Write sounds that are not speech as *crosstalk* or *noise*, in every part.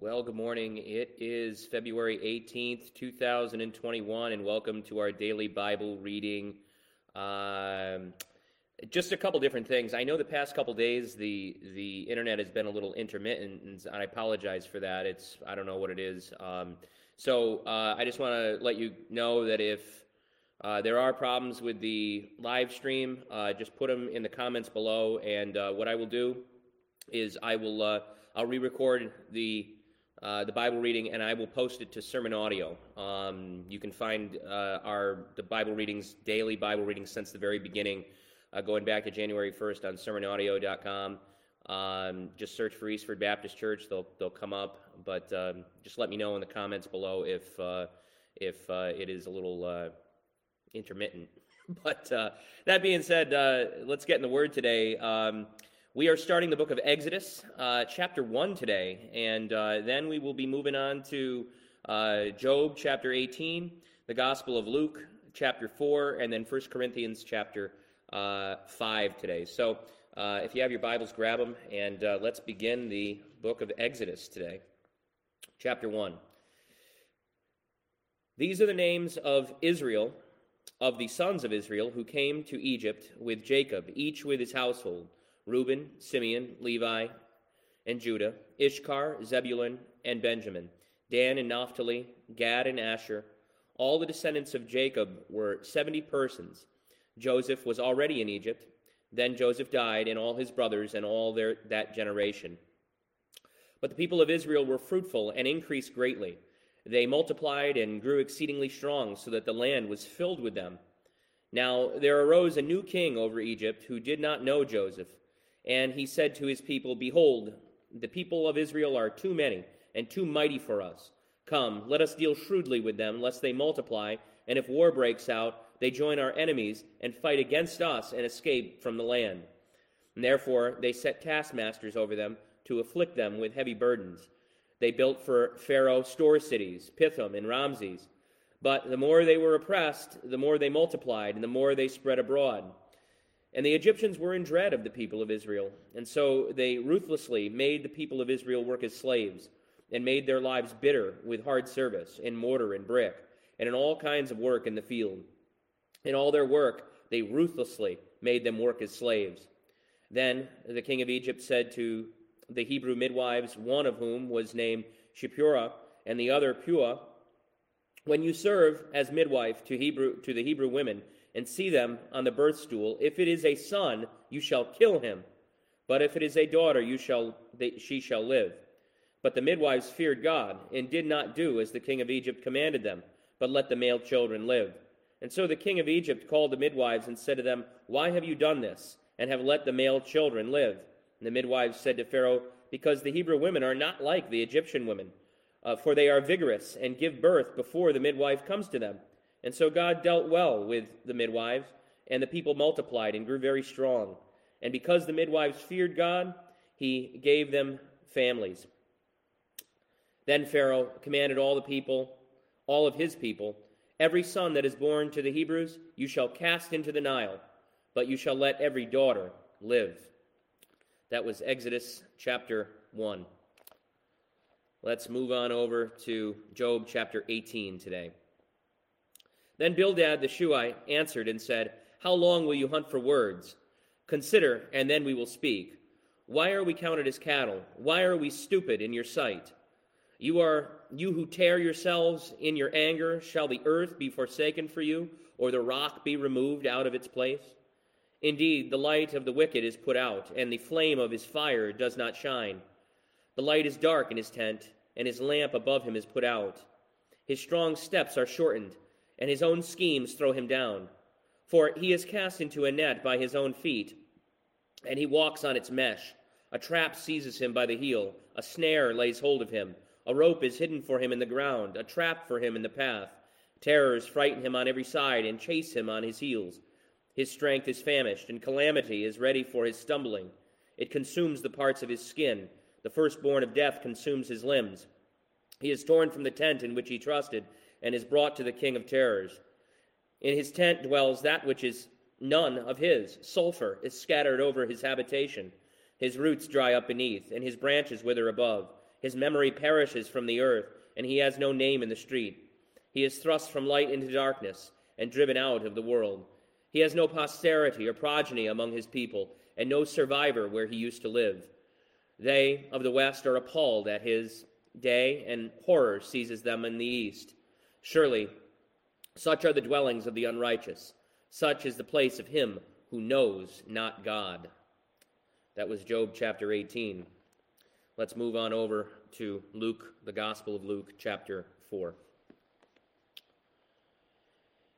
Well, good morning. It is February 18th, 2021, and welcome to our daily Bible reading. Um, just a couple different things. I know the past couple days the the internet has been a little intermittent, and I apologize for that. It's I don't know what it is. Um, so uh, I just want to let you know that if uh, there are problems with the live stream, uh, just put them in the comments below, and uh, what I will do is I will uh, I'll re-record the uh, the Bible reading, and I will post it to Sermon Audio. Um, you can find uh, our the Bible readings, daily Bible readings since the very beginning, uh, going back to January 1st on sermonaudio.com. Um, just search for Eastford Baptist Church; they'll they'll come up. But um, just let me know in the comments below if uh, if uh, it is a little intermittent. *laughs* but that being said, let's get in the Word today. We are starting the book of Exodus, uh, chapter 1 today, and uh, then we will be moving on to uh, Job, chapter 18, the Gospel of Luke, chapter 4, and then 1 Corinthians, chapter uh, 5 today. So uh, if you have your Bibles, grab them, and uh, let's begin the book of Exodus today. Chapter 1. These are the names of Israel, of the sons of Israel, who came to Egypt with Jacob, each with his household. Reuben, Simeon, Levi, and Judah, Issachar, Zebulun, and Benjamin, Dan and Naphtali, Gad and Asher. All the descendants of Jacob were 70 persons. Joseph was already in Egypt. Then Joseph died, and all his brothers, and all their, that generation. But the people of Israel were fruitful and increased greatly. They multiplied and grew exceedingly strong, so that the land was filled with them. Now there arose a new king over Egypt who did not know Joseph. And he said to his people, Behold, the people of Israel are too many and too mighty for us. Come, let us deal shrewdly with them, lest they multiply, and if war breaks out, they join our enemies and fight against us and escape from the land. And therefore they set taskmasters over them to afflict them with heavy burdens. They built for Pharaoh store cities, Pithom and Ramses. But the more they were oppressed, the more they multiplied, and the more they spread abroad. And the Egyptians were in dread of the people of Israel, and so they ruthlessly made the people of Israel work as slaves, and made their lives bitter with hard service in mortar and brick, and in all kinds of work in the field. In all their work, they ruthlessly made them work as slaves. Then the king of Egypt said to the Hebrew midwives, one of whom was named Shiphrah, and the other Puah, When you serve as midwife to, Hebrew, to the Hebrew women, and see them on the birth stool. If it is a son, you shall kill him. But if it is a daughter, you shall, they, she shall live. But the midwives feared God, and did not do as the king of Egypt commanded them, but let the male children live. And so the king of Egypt called the midwives and said to them, Why have you done this, and have let the male children live? And the midwives said to Pharaoh, Because the Hebrew women are not like the Egyptian women, uh, for they are vigorous and give birth before the midwife comes to them. And so God dealt well with the midwives, and the people multiplied and grew very strong. And because the midwives feared God, he gave them families. Then Pharaoh commanded all the people, all of his people, Every son that is born to the Hebrews you shall cast into the Nile, but you shall let every daughter live. That was Exodus chapter 1. Let's move on over to Job chapter 18 today. Then Bildad the Shuhite answered and said, How long will you hunt for words? Consider, and then we will speak. Why are we counted as cattle? Why are we stupid in your sight? You are you who tear yourselves in your anger, shall the earth be forsaken for you, or the rock be removed out of its place? Indeed, the light of the wicked is put out, and the flame of his fire does not shine. The light is dark in his tent, and his lamp above him is put out. His strong steps are shortened and his own schemes throw him down. For he is cast into a net by his own feet, and he walks on its mesh. A trap seizes him by the heel, a snare lays hold of him, a rope is hidden for him in the ground, a trap for him in the path. Terrors frighten him on every side and chase him on his heels. His strength is famished, and calamity is ready for his stumbling. It consumes the parts of his skin. The firstborn of death consumes his limbs. He is torn from the tent in which he trusted and is brought to the king of terrors. In his tent dwells that which is none of his. Sulfur is scattered over his habitation. His roots dry up beneath, and his branches wither above. His memory perishes from the earth, and he has no name in the street. He is thrust from light into darkness and driven out of the world. He has no posterity or progeny among his people, and no survivor where he used to live. They of the west are appalled at his day, and horror seizes them in the east. Surely, such are the dwellings of the unrighteous. Such is the place of him who knows not God. That was Job chapter 18. Let's move on over to Luke, the Gospel of Luke, chapter 4.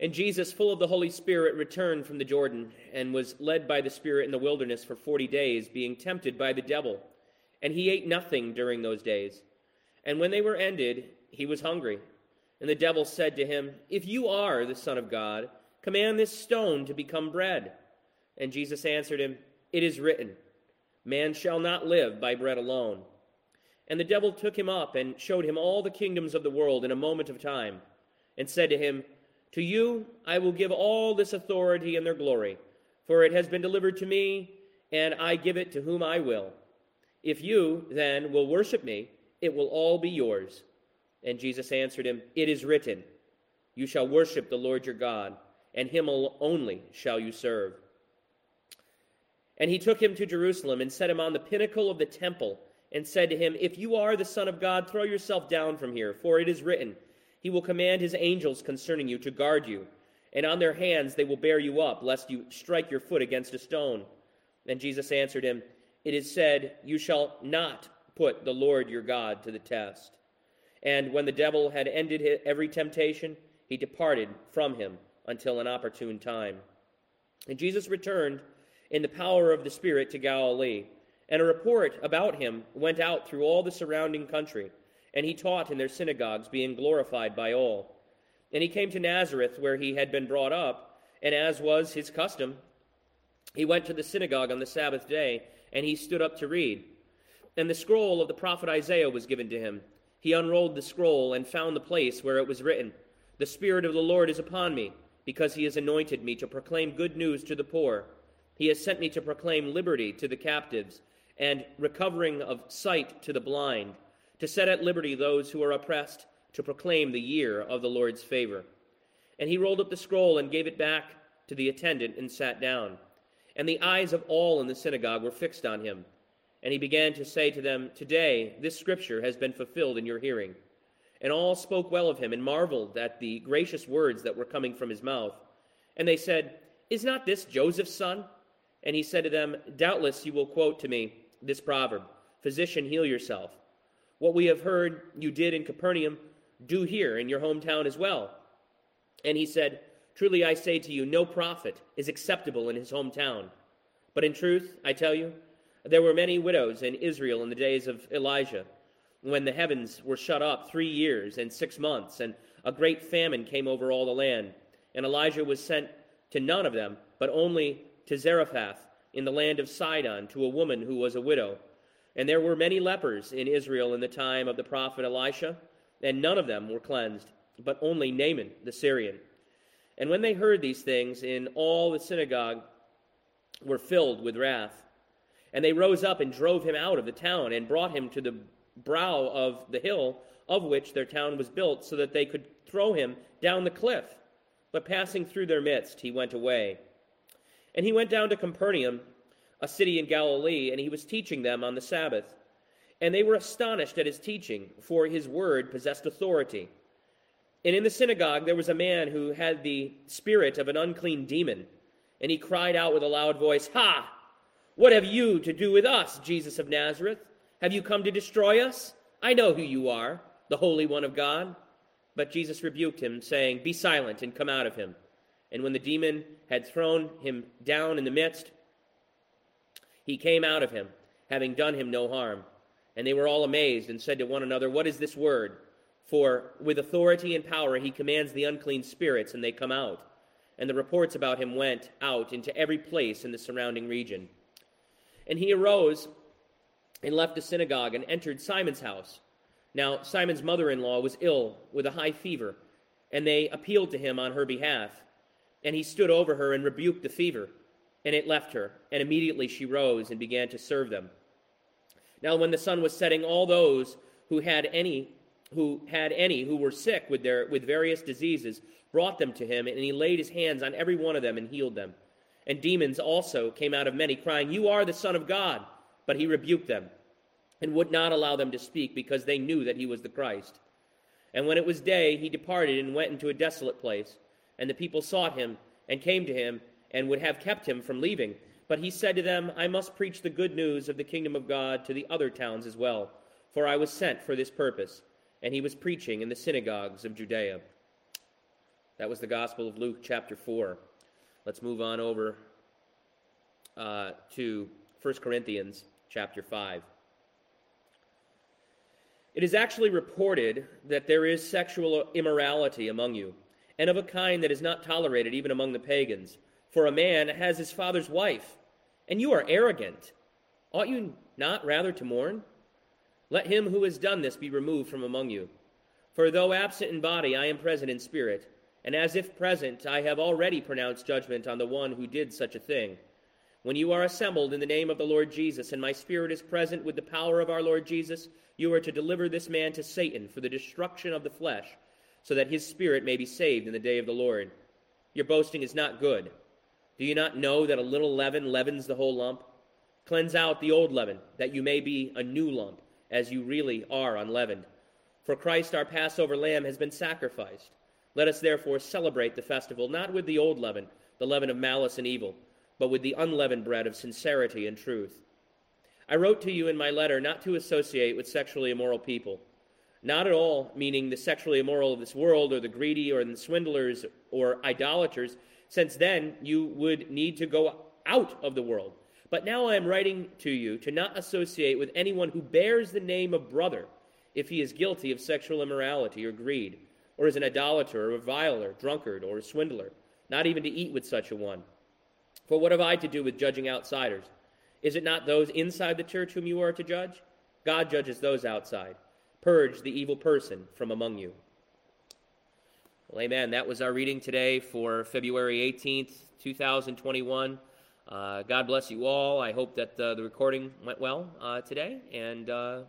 And Jesus, full of the Holy Spirit, returned from the Jordan and was led by the Spirit in the wilderness for forty days, being tempted by the devil. And he ate nothing during those days. And when they were ended, he was hungry. And the devil said to him, If you are the Son of God, command this stone to become bread. And Jesus answered him, It is written, Man shall not live by bread alone. And the devil took him up and showed him all the kingdoms of the world in a moment of time, and said to him, To you I will give all this authority and their glory, for it has been delivered to me, and I give it to whom I will. If you, then, will worship me, it will all be yours. And Jesus answered him, It is written, You shall worship the Lord your God, and him only shall you serve. And he took him to Jerusalem and set him on the pinnacle of the temple, and said to him, If you are the Son of God, throw yourself down from here, for it is written, He will command His angels concerning you to guard you, and on their hands they will bear you up, lest you strike your foot against a stone. And Jesus answered him, It is said, You shall not put the Lord your God to the test. And when the devil had ended every temptation, he departed from him until an opportune time. And Jesus returned in the power of the Spirit to Galilee, and a report about him went out through all the surrounding country, and he taught in their synagogues, being glorified by all. And he came to Nazareth, where he had been brought up, and as was his custom, he went to the synagogue on the Sabbath day, and he stood up to read. And the scroll of the prophet Isaiah was given to him. He unrolled the scroll and found the place where it was written The Spirit of the Lord is upon me, because he has anointed me to proclaim good news to the poor. He has sent me to proclaim liberty to the captives, and recovering of sight to the blind, to set at liberty those who are oppressed, to proclaim the year of the Lord's favor. And he rolled up the scroll and gave it back to the attendant and sat down. And the eyes of all in the synagogue were fixed on him. And he began to say to them, Today this scripture has been fulfilled in your hearing. And all spoke well of him and marveled at the gracious words that were coming from his mouth. And they said, Is not this Joseph's son? And he said to them, Doubtless you will quote to me this proverb Physician, heal yourself. What we have heard you did in Capernaum, do here in your hometown as well. And he said, Truly I say to you, no prophet is acceptable in his hometown. But in truth, I tell you, there were many widows in Israel in the days of Elijah, when the heavens were shut up three years and six months, and a great famine came over all the land. And Elijah was sent to none of them, but only to Zarephath in the land of Sidon, to a woman who was a widow. And there were many lepers in Israel in the time of the prophet Elisha, and none of them were cleansed, but only Naaman the Syrian. And when they heard these things, in all the synagogue were filled with wrath. And they rose up and drove him out of the town and brought him to the brow of the hill of which their town was built, so that they could throw him down the cliff. But passing through their midst, he went away. And he went down to Capernaum, a city in Galilee, and he was teaching them on the Sabbath. And they were astonished at his teaching, for his word possessed authority. And in the synagogue there was a man who had the spirit of an unclean demon, and he cried out with a loud voice, Ha! What have you to do with us, Jesus of Nazareth? Have you come to destroy us? I know who you are, the Holy One of God. But Jesus rebuked him, saying, Be silent and come out of him. And when the demon had thrown him down in the midst, he came out of him, having done him no harm. And they were all amazed and said to one another, What is this word? For with authority and power he commands the unclean spirits, and they come out. And the reports about him went out into every place in the surrounding region. And he arose and left the synagogue and entered Simon's house. Now, Simon's mother in law was ill with a high fever, and they appealed to him on her behalf. And he stood over her and rebuked the fever, and it left her. And immediately she rose and began to serve them. Now, when the sun was setting, all those who had any who had any who were sick with their with various diseases brought them to him and he laid his hands on every one of them and healed them. And demons also came out of many crying you are the son of god. But he rebuked them and would not allow them to speak because they knew that he was the christ. And when it was day he departed and went into a desolate place. And the people sought him and came to him and would have kept him from leaving. But he said to them i must preach the good news of the kingdom of god to the other towns as well for i was sent for this purpose and he was preaching in the synagogues of Judea. That was the Gospel of Luke, chapter 4. Let's move on over uh, to 1 Corinthians, chapter 5. It is actually reported that there is sexual immorality among you, and of a kind that is not tolerated even among the pagans. For a man has his father's wife, and you are arrogant. Ought you not rather to mourn? Let him who has done this be removed from among you. For though absent in body, I am present in spirit, and as if present, I have already pronounced judgment on the one who did such a thing. When you are assembled in the name of the Lord Jesus, and my spirit is present with the power of our Lord Jesus, you are to deliver this man to Satan for the destruction of the flesh, so that his spirit may be saved in the day of the Lord. Your boasting is not good. Do you not know that a little leaven leavens the whole lump? Cleanse out the old leaven, that you may be a new lump as you really are unleavened. For Christ, our Passover lamb, has been sacrificed. Let us therefore celebrate the festival not with the old leaven, the leaven of malice and evil, but with the unleavened bread of sincerity and truth. I wrote to you in my letter not to associate with sexually immoral people. Not at all meaning the sexually immoral of this world, or the greedy, or the swindlers, or idolaters, since then you would need to go out of the world. But now I am writing to you to not associate with anyone who bears the name of brother if he is guilty of sexual immorality or greed, or is an idolater, or a reviler, drunkard, or a swindler, not even to eat with such a one. For what have I to do with judging outsiders? Is it not those inside the church whom you are to judge? God judges those outside. Purge the evil person from among you. Well, amen. That was our reading today for February 18th, 2021. Uh, God bless you all. I hope that uh, the recording went well uh, today, and uh,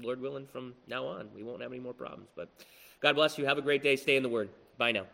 Lord willing, from now on, we won't have any more problems. But God bless you. Have a great day. Stay in the Word. Bye now.